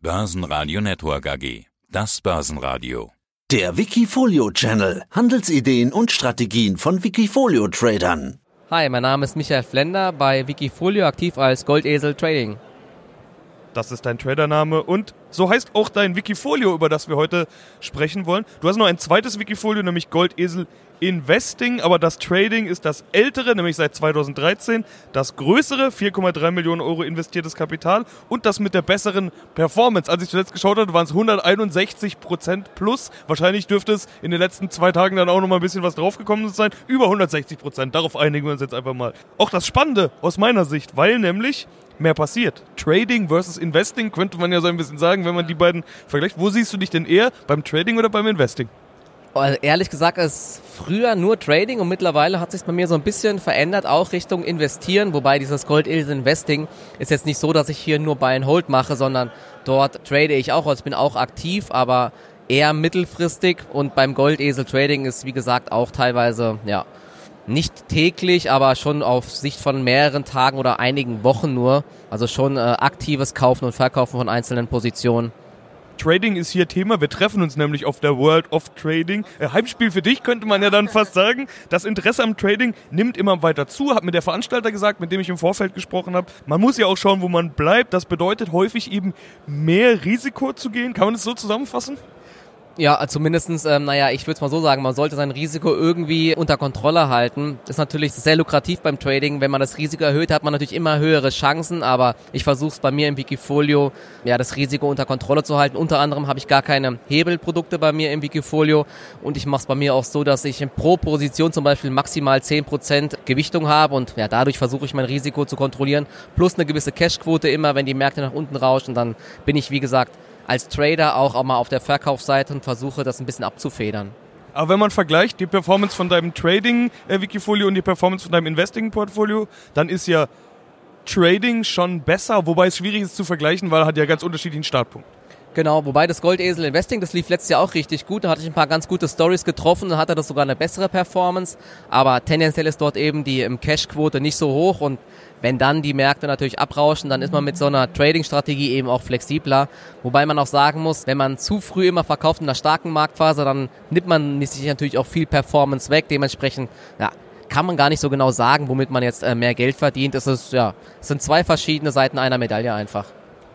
Börsenradio Network AG. Das Börsenradio. Der Wikifolio Channel. Handelsideen und Strategien von Wikifolio Tradern. Hi, mein Name ist Michael Flender, bei Wikifolio aktiv als Goldesel Trading. Das ist dein Tradername und so heißt auch dein Wikifolio, über das wir heute sprechen wollen. Du hast noch ein zweites Wikifolio, nämlich Goldesel Investing, aber das Trading ist das ältere, nämlich seit 2013, das größere, 4,3 Millionen Euro investiertes Kapital und das mit der besseren Performance. Als ich zuletzt geschaut habe, waren es 161 Prozent plus. Wahrscheinlich dürfte es in den letzten zwei Tagen dann auch noch mal ein bisschen was draufgekommen sein. Über 160 Prozent. Darauf einigen wir uns jetzt einfach mal. Auch das Spannende aus meiner Sicht, weil nämlich mehr passiert. Trading versus Investing könnte man ja so ein bisschen sagen, wenn man die beiden vergleicht. Wo siehst du dich denn eher? Beim Trading oder beim Investing? Also ehrlich gesagt ist früher nur Trading und mittlerweile hat sich bei mir so ein bisschen verändert, auch Richtung Investieren, wobei dieses Gold Investing ist jetzt nicht so, dass ich hier nur Buy and Hold mache, sondern dort trade ich auch, also ich bin auch aktiv, aber eher mittelfristig und beim Goldesel Trading ist wie gesagt auch teilweise, ja, nicht täglich, aber schon auf Sicht von mehreren Tagen oder einigen Wochen nur. Also schon äh, aktives Kaufen und Verkaufen von einzelnen Positionen. Trading ist hier Thema. Wir treffen uns nämlich auf der World of Trading. Äh, Heimspiel für dich, könnte man ja dann fast sagen. Das Interesse am Trading nimmt immer weiter zu, hat mir der Veranstalter gesagt, mit dem ich im Vorfeld gesprochen habe. Man muss ja auch schauen, wo man bleibt. Das bedeutet häufig eben mehr Risiko zu gehen. Kann man das so zusammenfassen? Ja, zumindestens, ähm, naja, ich würde es mal so sagen, man sollte sein Risiko irgendwie unter Kontrolle halten. Ist natürlich sehr lukrativ beim Trading. Wenn man das Risiko erhöht, hat man natürlich immer höhere Chancen, aber ich versuche es bei mir im Wikifolio, ja, das Risiko unter Kontrolle zu halten. Unter anderem habe ich gar keine Hebelprodukte bei mir im Wikifolio und ich mache es bei mir auch so, dass ich pro Position zum Beispiel maximal 10% Gewichtung habe und ja, dadurch versuche ich mein Risiko zu kontrollieren. Plus eine gewisse Cashquote immer, wenn die Märkte nach unten rauschen, dann bin ich, wie gesagt, als Trader auch, auch mal auf der Verkaufsseite und versuche das ein bisschen abzufedern. Aber wenn man vergleicht die Performance von deinem Trading-Wikifolio und die Performance von deinem Investing-Portfolio, dann ist ja Trading schon besser, wobei es schwierig ist zu vergleichen, weil er hat ja ganz unterschiedlichen Startpunkt. Genau, wobei das Goldesel Investing, das lief letztes Jahr auch richtig gut. Da hatte ich ein paar ganz gute Stories getroffen, dann hatte das sogar eine bessere Performance. Aber tendenziell ist dort eben die Cash-Quote nicht so hoch und wenn dann die Märkte natürlich abrauschen, dann ist man mit so einer Trading-Strategie eben auch flexibler. Wobei man auch sagen muss, wenn man zu früh immer verkauft in einer starken Marktphase, dann nimmt man sich natürlich auch viel Performance weg. Dementsprechend, ja, kann man gar nicht so genau sagen, womit man jetzt äh, mehr Geld verdient. Es ist, ja, es sind zwei verschiedene Seiten einer Medaille einfach.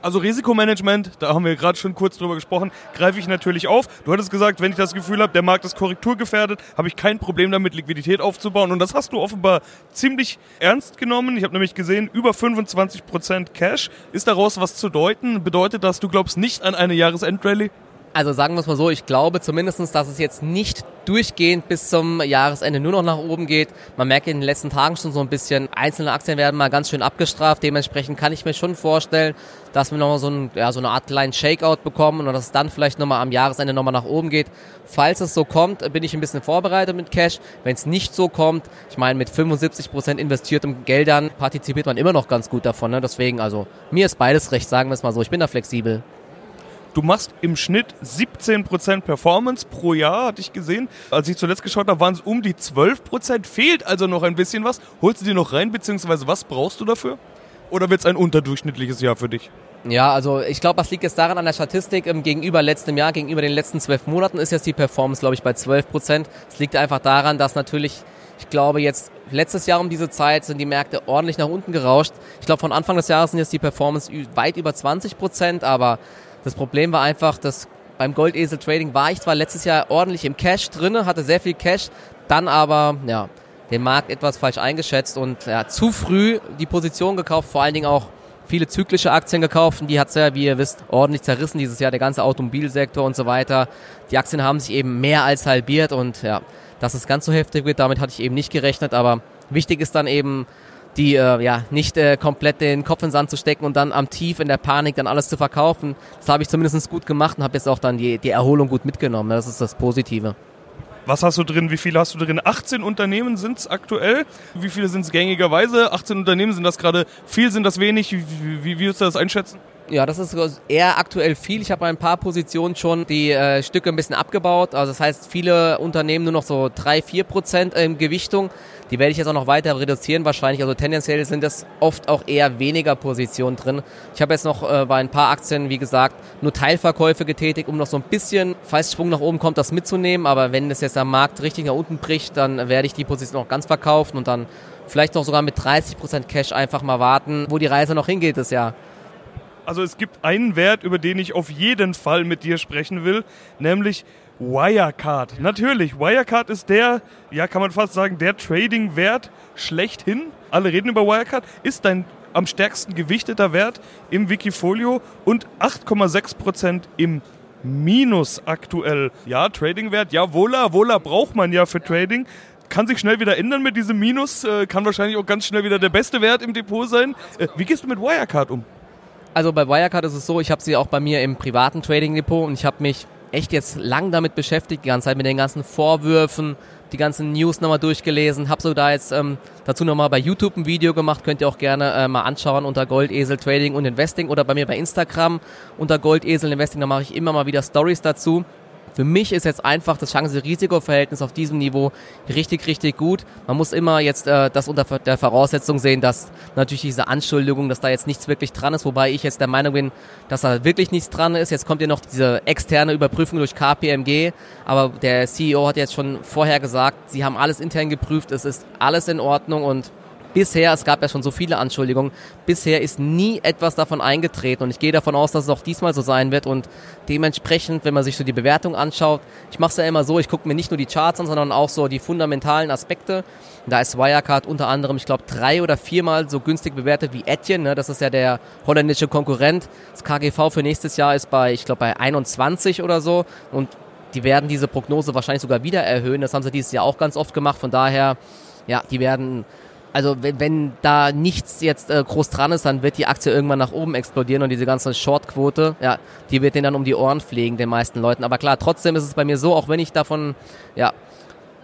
Also Risikomanagement, da haben wir gerade schon kurz drüber gesprochen, greife ich natürlich auf. Du hattest gesagt, wenn ich das Gefühl habe, der Markt ist korrekturgefährdet, habe ich kein Problem damit, Liquidität aufzubauen. Und das hast du offenbar ziemlich ernst genommen. Ich habe nämlich gesehen, über 25% Cash. Ist daraus was zu deuten? Bedeutet das, du glaubst nicht an eine Jahresendrallye? Also sagen wir es mal so, ich glaube zumindestens, dass es jetzt nicht durchgehend bis zum Jahresende nur noch nach oben geht. Man merkt in den letzten Tagen schon so ein bisschen, einzelne Aktien werden mal ganz schön abgestraft. Dementsprechend kann ich mir schon vorstellen, dass wir nochmal so, ein, ja, so eine Art kleinen Shakeout bekommen und dass es dann vielleicht nochmal am Jahresende nochmal nach oben geht. Falls es so kommt, bin ich ein bisschen vorbereitet mit Cash. Wenn es nicht so kommt, ich meine, mit 75 Prozent investiertem Geldern partizipiert man immer noch ganz gut davon. Ne? Deswegen, also mir ist beides recht, sagen wir es mal so. Ich bin da flexibel. Du machst im Schnitt 17% Performance pro Jahr, hatte ich gesehen. Als ich zuletzt geschaut habe, waren es um die 12%. Fehlt also noch ein bisschen was. Holst du dir noch rein, beziehungsweise was brauchst du dafür? Oder wird es ein unterdurchschnittliches Jahr für dich? Ja, also ich glaube, das liegt jetzt daran an der Statistik. Ähm, gegenüber letztem Jahr, gegenüber den letzten zwölf Monaten ist jetzt die Performance, glaube ich, bei 12 Prozent. Es liegt einfach daran, dass natürlich, ich glaube, jetzt letztes Jahr um diese Zeit sind die Märkte ordentlich nach unten gerauscht. Ich glaube, von Anfang des Jahres sind jetzt die Performance weit über 20 Prozent, aber das Problem war einfach, dass beim Goldesel Trading war ich zwar letztes Jahr ordentlich im Cash drinne, hatte sehr viel Cash, dann aber ja den Markt etwas falsch eingeschätzt und ja, zu früh die Position gekauft, vor allen Dingen auch viele zyklische Aktien gekauft und die hat es ja, wie ihr wisst, ordentlich zerrissen dieses Jahr, der ganze Automobilsektor und so weiter. Die Aktien haben sich eben mehr als halbiert und ja, dass es ganz so heftig wird, damit hatte ich eben nicht gerechnet, aber wichtig ist dann eben die äh, ja nicht äh, komplett den Kopf in den Sand zu stecken und dann am Tief in der Panik dann alles zu verkaufen. Das habe ich zumindest gut gemacht und habe jetzt auch dann die, die Erholung gut mitgenommen. Das ist das Positive. Was hast du drin? Wie viele hast du drin? 18 Unternehmen sind es aktuell. Wie viele sind es gängigerweise? 18 Unternehmen sind das gerade viel, sind das wenig? Wie, wie, wie würdest du das einschätzen? Ja, das ist eher aktuell viel. Ich habe ein paar Positionen schon die äh, Stücke ein bisschen abgebaut. Also das heißt, viele Unternehmen nur noch so drei, vier Prozent ähm, Gewichtung. Die werde ich jetzt auch noch weiter reduzieren wahrscheinlich. Also tendenziell sind das oft auch eher weniger Positionen drin. Ich habe jetzt noch äh, bei ein paar Aktien, wie gesagt, nur Teilverkäufe getätigt, um noch so ein bisschen, falls Schwung nach oben kommt, das mitzunehmen. Aber wenn das jetzt am Markt richtig nach unten bricht, dann werde ich die Position auch ganz verkaufen und dann vielleicht noch sogar mit 30% Cash einfach mal warten, wo die Reise noch hingeht das Jahr. Also es gibt einen Wert, über den ich auf jeden Fall mit dir sprechen will, nämlich Wirecard. Natürlich, Wirecard ist der, ja kann man fast sagen, der Trading-Wert schlechthin. Alle reden über Wirecard. Ist dein am stärksten gewichteter Wert im Wikifolio und 8,6% im Minus aktuell. Ja, Trading-Wert, ja, Wohler, Wohler braucht man ja für Trading kann sich schnell wieder ändern mit diesem Minus, äh, kann wahrscheinlich auch ganz schnell wieder der beste Wert im Depot sein. Äh, wie gehst du mit Wirecard um? Also bei Wirecard ist es so, ich habe sie auch bei mir im privaten Trading Depot und ich habe mich echt jetzt lang damit beschäftigt, die ganze Zeit mit den ganzen Vorwürfen, die ganzen News nochmal durchgelesen, habe sogar jetzt ähm, dazu nochmal bei YouTube ein Video gemacht, könnt ihr auch gerne äh, mal anschauen unter Goldesel Trading und Investing oder bei mir bei Instagram unter Goldesel Investing, da mache ich immer mal wieder Stories dazu. Für mich ist jetzt einfach das Chance-Risiko-Verhältnis auf diesem Niveau richtig, richtig gut. Man muss immer jetzt äh, das unter der Voraussetzung sehen, dass natürlich diese Anschuldigung, dass da jetzt nichts wirklich dran ist, wobei ich jetzt der Meinung bin, dass da wirklich nichts dran ist. Jetzt kommt ja noch diese externe Überprüfung durch KPMG, aber der CEO hat jetzt schon vorher gesagt, sie haben alles intern geprüft, es ist alles in Ordnung und Bisher, es gab ja schon so viele Anschuldigungen, bisher ist nie etwas davon eingetreten und ich gehe davon aus, dass es auch diesmal so sein wird und dementsprechend, wenn man sich so die Bewertung anschaut, ich mache es ja immer so, ich gucke mir nicht nur die Charts an, sondern auch so die fundamentalen Aspekte. Da ist Wirecard unter anderem, ich glaube, drei oder viermal so günstig bewertet wie Etienne, ne? das ist ja der holländische Konkurrent. Das KGV für nächstes Jahr ist bei, ich glaube, bei 21 oder so und die werden diese Prognose wahrscheinlich sogar wieder erhöhen. Das haben sie dieses Jahr auch ganz oft gemacht. Von daher, ja, die werden also wenn, wenn da nichts jetzt äh, groß dran ist, dann wird die Aktie irgendwann nach oben explodieren und diese ganze Shortquote, ja, die wird den dann um die Ohren fliegen, den meisten Leuten. Aber klar, trotzdem ist es bei mir so, auch wenn ich davon, ja,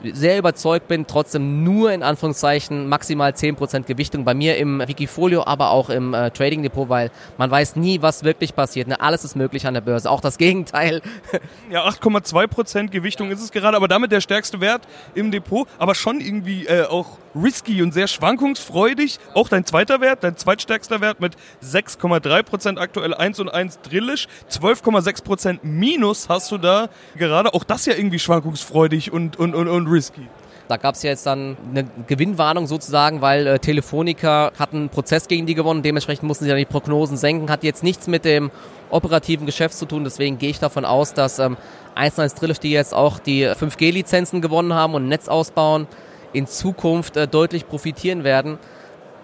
sehr überzeugt bin, trotzdem nur in Anführungszeichen maximal 10% Gewichtung bei mir im Wikifolio, aber auch im äh, Trading Depot, weil man weiß nie, was wirklich passiert. Ne? Alles ist möglich an der Börse, auch das Gegenteil. Ja, 8,2% Gewichtung ist es gerade, aber damit der stärkste Wert im Depot, aber schon irgendwie äh, auch risky und sehr schwankungsfreudig. Auch dein zweiter Wert, dein zweitstärkster Wert mit 6,3% aktuell 1 und 1 drillisch. 12,6% Minus hast du da gerade. Auch das ja irgendwie schwankungsfreudig und, und, und, und risky. Da gab es ja jetzt dann eine Gewinnwarnung sozusagen, weil äh, Telefonica hat einen Prozess gegen die gewonnen. Dementsprechend mussten sie dann die Prognosen senken. Hat jetzt nichts mit dem operativen Geschäft zu tun. Deswegen gehe ich davon aus, dass ähm, 1 Drillisch, die jetzt auch die 5G-Lizenzen gewonnen haben und Netz ausbauen, in Zukunft äh, deutlich profitieren werden.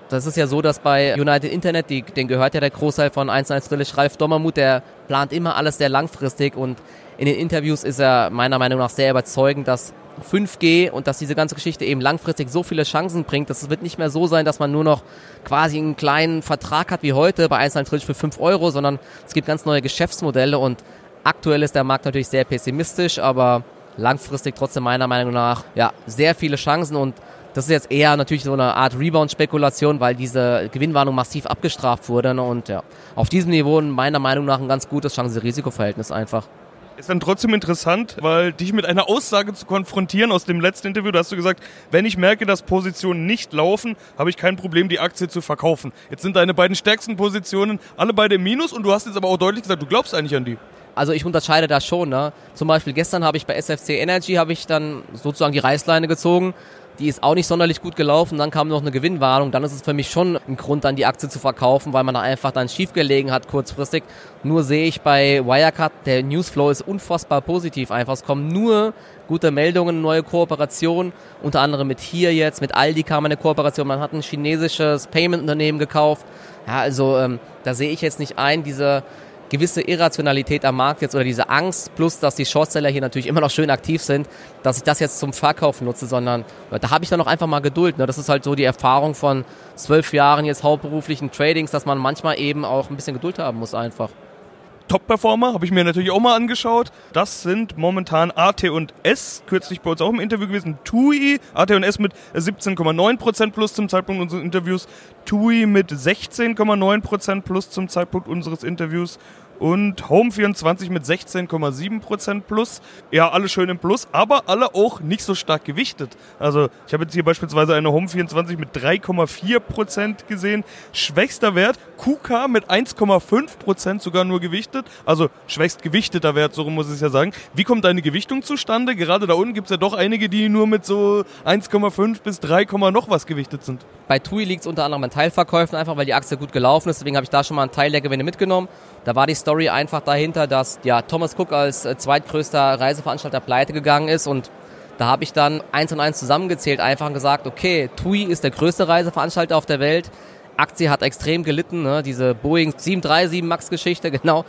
Das ist ja so, dass bei United Internet, die, den gehört ja der Großteil von 1.1 Drillisch, Ralf Dommermuth, der plant immer alles sehr langfristig und in den Interviews ist er meiner Meinung nach sehr überzeugend, dass 5G und dass diese ganze Geschichte eben langfristig so viele Chancen bringt, dass es wird nicht mehr so sein, dass man nur noch quasi einen kleinen Vertrag hat wie heute bei 1.1 Drillisch für 5 Euro, sondern es gibt ganz neue Geschäftsmodelle und aktuell ist der Markt natürlich sehr pessimistisch, aber langfristig trotzdem meiner Meinung nach ja sehr viele Chancen und das ist jetzt eher natürlich so eine Art Rebound-Spekulation, weil diese Gewinnwarnung massiv abgestraft wurde. Ne? Und ja, auf diesem Niveau meiner Meinung nach ein ganz gutes Chance-Risiko-Verhältnis einfach. Ist dann trotzdem interessant, weil dich mit einer Aussage zu konfrontieren aus dem letzten Interview, da hast du gesagt, wenn ich merke, dass Positionen nicht laufen, habe ich kein Problem, die Aktie zu verkaufen. Jetzt sind deine beiden stärksten Positionen alle beide im Minus und du hast jetzt aber auch deutlich gesagt, du glaubst eigentlich an die. Also ich unterscheide da schon. Ne? Zum Beispiel gestern habe ich bei SFC Energy habe ich dann sozusagen die Reißleine gezogen. Die ist auch nicht sonderlich gut gelaufen. Dann kam noch eine Gewinnwarnung. Dann ist es für mich schon ein Grund, dann die Aktie zu verkaufen, weil man da einfach dann schief gelegen hat kurzfristig. Nur sehe ich bei Wirecard, der Newsflow ist unfassbar positiv einfach. Es kommen nur gute Meldungen, neue Kooperationen. Unter anderem mit hier jetzt, mit Aldi kam eine Kooperation. Man hat ein chinesisches Payment-Unternehmen gekauft. Ja, also ähm, da sehe ich jetzt nicht ein, diese gewisse Irrationalität am Markt jetzt oder diese Angst, plus dass die Shortseller hier natürlich immer noch schön aktiv sind, dass ich das jetzt zum Verkauf nutze, sondern da habe ich dann noch einfach mal Geduld. Ne? Das ist halt so die Erfahrung von zwölf Jahren jetzt hauptberuflichen Tradings, dass man manchmal eben auch ein bisschen Geduld haben muss einfach. Top-Performer, habe ich mir natürlich auch mal angeschaut. Das sind momentan AT und S, kürzlich bei uns auch im Interview gewesen, TUI, AT und S mit 17,9% plus zum Zeitpunkt unseres Interviews, TUI mit 16,9% plus zum Zeitpunkt unseres Interviews und Home24 mit 16,7% plus. Ja, alle schön im Plus, aber alle auch nicht so stark gewichtet. Also ich habe jetzt hier beispielsweise eine Home24 mit 3,4% gesehen. Schwächster Wert, KUKA mit 1,5% sogar nur gewichtet. Also schwächst gewichteter Wert, so muss ich ja sagen. Wie kommt deine Gewichtung zustande? Gerade da unten gibt es ja doch einige, die nur mit so 1,5 bis 3, noch was gewichtet sind. Bei TUI liegt es unter anderem an Teilverkäufen, einfach weil die Aktie gut gelaufen ist. Deswegen habe ich da schon mal einen Teil der Gewinne mitgenommen. Da war die Story einfach dahinter, dass ja, Thomas Cook als äh, zweitgrößter Reiseveranstalter pleite gegangen ist und da habe ich dann eins und eins zusammengezählt, einfach gesagt, okay, TUI ist der größte Reiseveranstalter auf der Welt. Aktie hat extrem gelitten, ne? diese Boeing 737 Max-Geschichte, genau,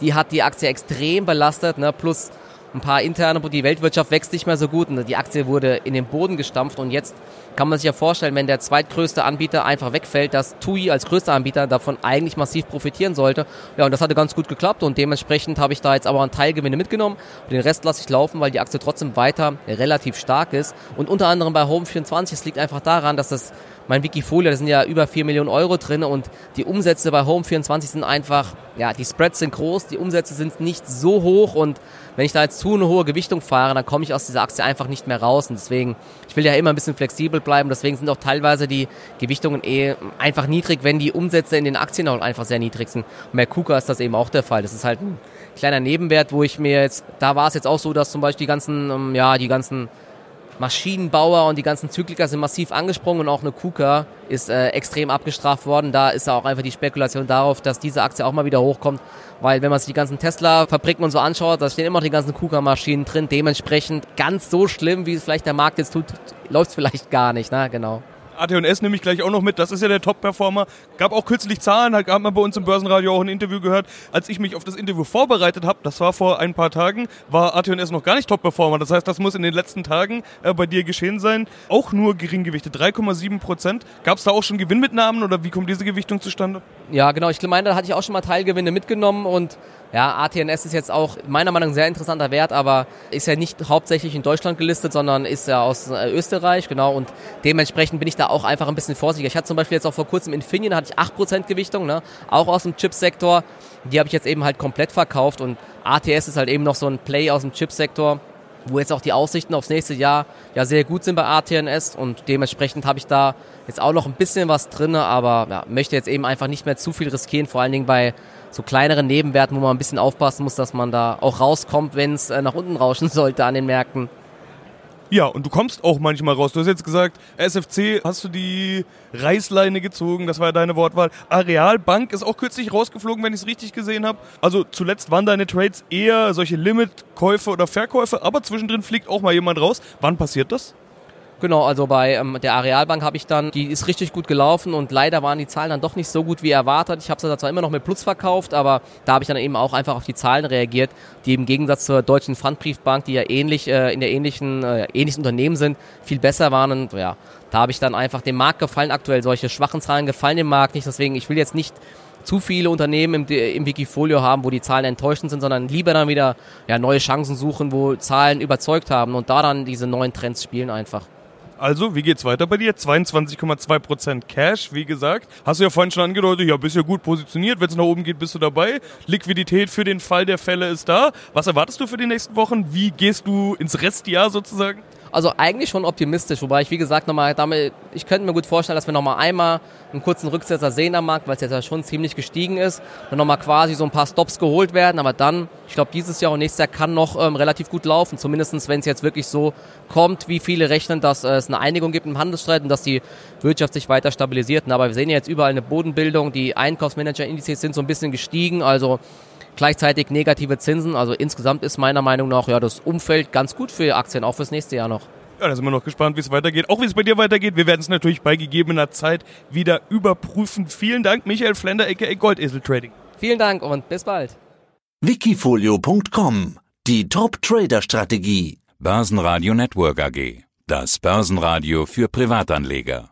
die hat die Aktie extrem belastet, ne? plus ein paar interne, die Weltwirtschaft wächst nicht mehr so gut und die Aktie wurde in den Boden gestampft. Und jetzt kann man sich ja vorstellen, wenn der zweitgrößte Anbieter einfach wegfällt, dass TUI als größter Anbieter davon eigentlich massiv profitieren sollte. Ja, und das hatte ganz gut geklappt und dementsprechend habe ich da jetzt aber einen Teilgewinne mitgenommen. Und den Rest lasse ich laufen, weil die Aktie trotzdem weiter relativ stark ist. Und unter anderem bei Home24, es liegt einfach daran, dass das mein Wikifolio, da sind ja über 4 Millionen Euro drin und die Umsätze bei Home24 sind einfach, ja, die Spreads sind groß, die Umsätze sind nicht so hoch und wenn ich da jetzt zu eine hohe Gewichtung fahre, dann komme ich aus dieser Aktie einfach nicht mehr raus und deswegen, ich will ja immer ein bisschen flexibel bleiben, deswegen sind auch teilweise die Gewichtungen eh einfach niedrig, wenn die Umsätze in den Aktien auch einfach sehr niedrig sind. Und bei KUKA ist das eben auch der Fall. Das ist halt ein kleiner Nebenwert, wo ich mir jetzt, da war es jetzt auch so, dass zum Beispiel die ganzen, ähm, ja, die ganzen Maschinenbauer und die ganzen Zykliker sind massiv angesprungen und auch eine KUKA ist äh, extrem abgestraft worden. Da ist auch einfach die Spekulation darauf, dass diese Aktie auch mal wieder hochkommt, weil wenn man sich die ganzen Tesla-Fabriken und so anschaut, da stehen immer noch die ganzen KUKA-Maschinen drin. Dementsprechend ganz so schlimm, wie es vielleicht der Markt jetzt tut, läuft es vielleicht gar nicht. Ne? Genau. AT&S nehme ich gleich auch noch mit. Das ist ja der Top-Performer. Gab auch kürzlich Zahlen, hat, man bei uns im Börsenradio auch ein Interview gehört. Als ich mich auf das Interview vorbereitet habe, das war vor ein paar Tagen, war AT&S noch gar nicht Top-Performer. Das heißt, das muss in den letzten Tagen äh, bei dir geschehen sein. Auch nur geringgewichte, 3,7 Prozent. Gab es da auch schon Gewinnmitnahmen oder wie kommt diese Gewichtung zustande? Ja, genau. Ich meine, da hatte ich auch schon mal Teilgewinne mitgenommen und ja, ATNS ist jetzt auch meiner Meinung nach ein sehr interessanter Wert, aber ist ja nicht hauptsächlich in Deutschland gelistet, sondern ist ja aus äh, Österreich, genau. Und dementsprechend bin ich da auch einfach ein bisschen vorsichtiger. Ich hatte zum Beispiel jetzt auch vor kurzem Infineon, hatte ich 8% Gewichtung, ne? auch aus dem Chipsektor. Die habe ich jetzt eben halt komplett verkauft und ATS ist halt eben noch so ein Play aus dem Chipsektor wo jetzt auch die Aussichten aufs nächste Jahr ja sehr gut sind bei ATNS und dementsprechend habe ich da jetzt auch noch ein bisschen was drin, aber ja, möchte jetzt eben einfach nicht mehr zu viel riskieren, vor allen Dingen bei so kleineren Nebenwerten, wo man ein bisschen aufpassen muss, dass man da auch rauskommt, wenn es äh, nach unten rauschen sollte an den Märkten. Ja, und du kommst auch manchmal raus. Du hast jetzt gesagt, SFC hast du die Reißleine gezogen, das war ja deine Wortwahl. Areal Bank ist auch kürzlich rausgeflogen, wenn ich es richtig gesehen habe. Also zuletzt waren deine Trades eher solche Limit-Käufe oder Verkäufe, aber zwischendrin fliegt auch mal jemand raus. Wann passiert das? Genau, also bei ähm, der Arealbank habe ich dann, die ist richtig gut gelaufen und leider waren die Zahlen dann doch nicht so gut wie erwartet. Ich habe sie zwar immer noch mit Plus verkauft, aber da habe ich dann eben auch einfach auf die Zahlen reagiert, die im Gegensatz zur Deutschen Pfandbriefbank, die ja ähnlich äh, in der ähnlichen äh, ähnlichen Unternehmen sind, viel besser waren und ja, da habe ich dann einfach dem Markt gefallen. Aktuell solche schwachen Zahlen gefallen dem Markt nicht, deswegen ich will jetzt nicht zu viele Unternehmen im, im Wikifolio haben, wo die Zahlen enttäuschend sind, sondern lieber dann wieder ja, neue Chancen suchen, wo Zahlen überzeugt haben und da dann diese neuen Trends spielen einfach. Also, wie geht's weiter bei dir? 22,2% Cash, wie gesagt. Hast du ja vorhin schon angedeutet, ja, bist ja gut positioniert. Wenn es nach oben geht, bist du dabei. Liquidität für den Fall der Fälle ist da. Was erwartest du für die nächsten Wochen? Wie gehst du ins Restjahr sozusagen? Also eigentlich schon optimistisch, wobei ich wie gesagt nochmal damit, ich könnte mir gut vorstellen, dass wir nochmal einmal einen kurzen Rücksetzer sehen am Markt, weil es jetzt ja schon ziemlich gestiegen ist, dann nochmal quasi so ein paar Stops geholt werden, aber dann, ich glaube dieses Jahr und nächstes Jahr kann noch ähm, relativ gut laufen, zumindestens wenn es jetzt wirklich so kommt, wie viele rechnen, dass äh, es eine Einigung gibt im Handelsstreit und dass die Wirtschaft sich weiter stabilisiert. Aber wir sehen ja jetzt überall eine Bodenbildung, die Einkaufsmanager-Indizes sind so ein bisschen gestiegen, also Gleichzeitig negative Zinsen. Also insgesamt ist meiner Meinung nach ja das Umfeld ganz gut für Aktien, auch fürs nächste Jahr noch. Ja, da sind wir noch gespannt, wie es weitergeht. Auch wie es bei dir weitergeht. Wir werden es natürlich bei gegebener Zeit wieder überprüfen. Vielen Dank, Michael Flender, aka Goldesel Trading. Vielen Dank und bis bald. Wikifolio.com Die Top-Trader-Strategie. Börsenradio Network AG. Das Börsenradio für Privatanleger.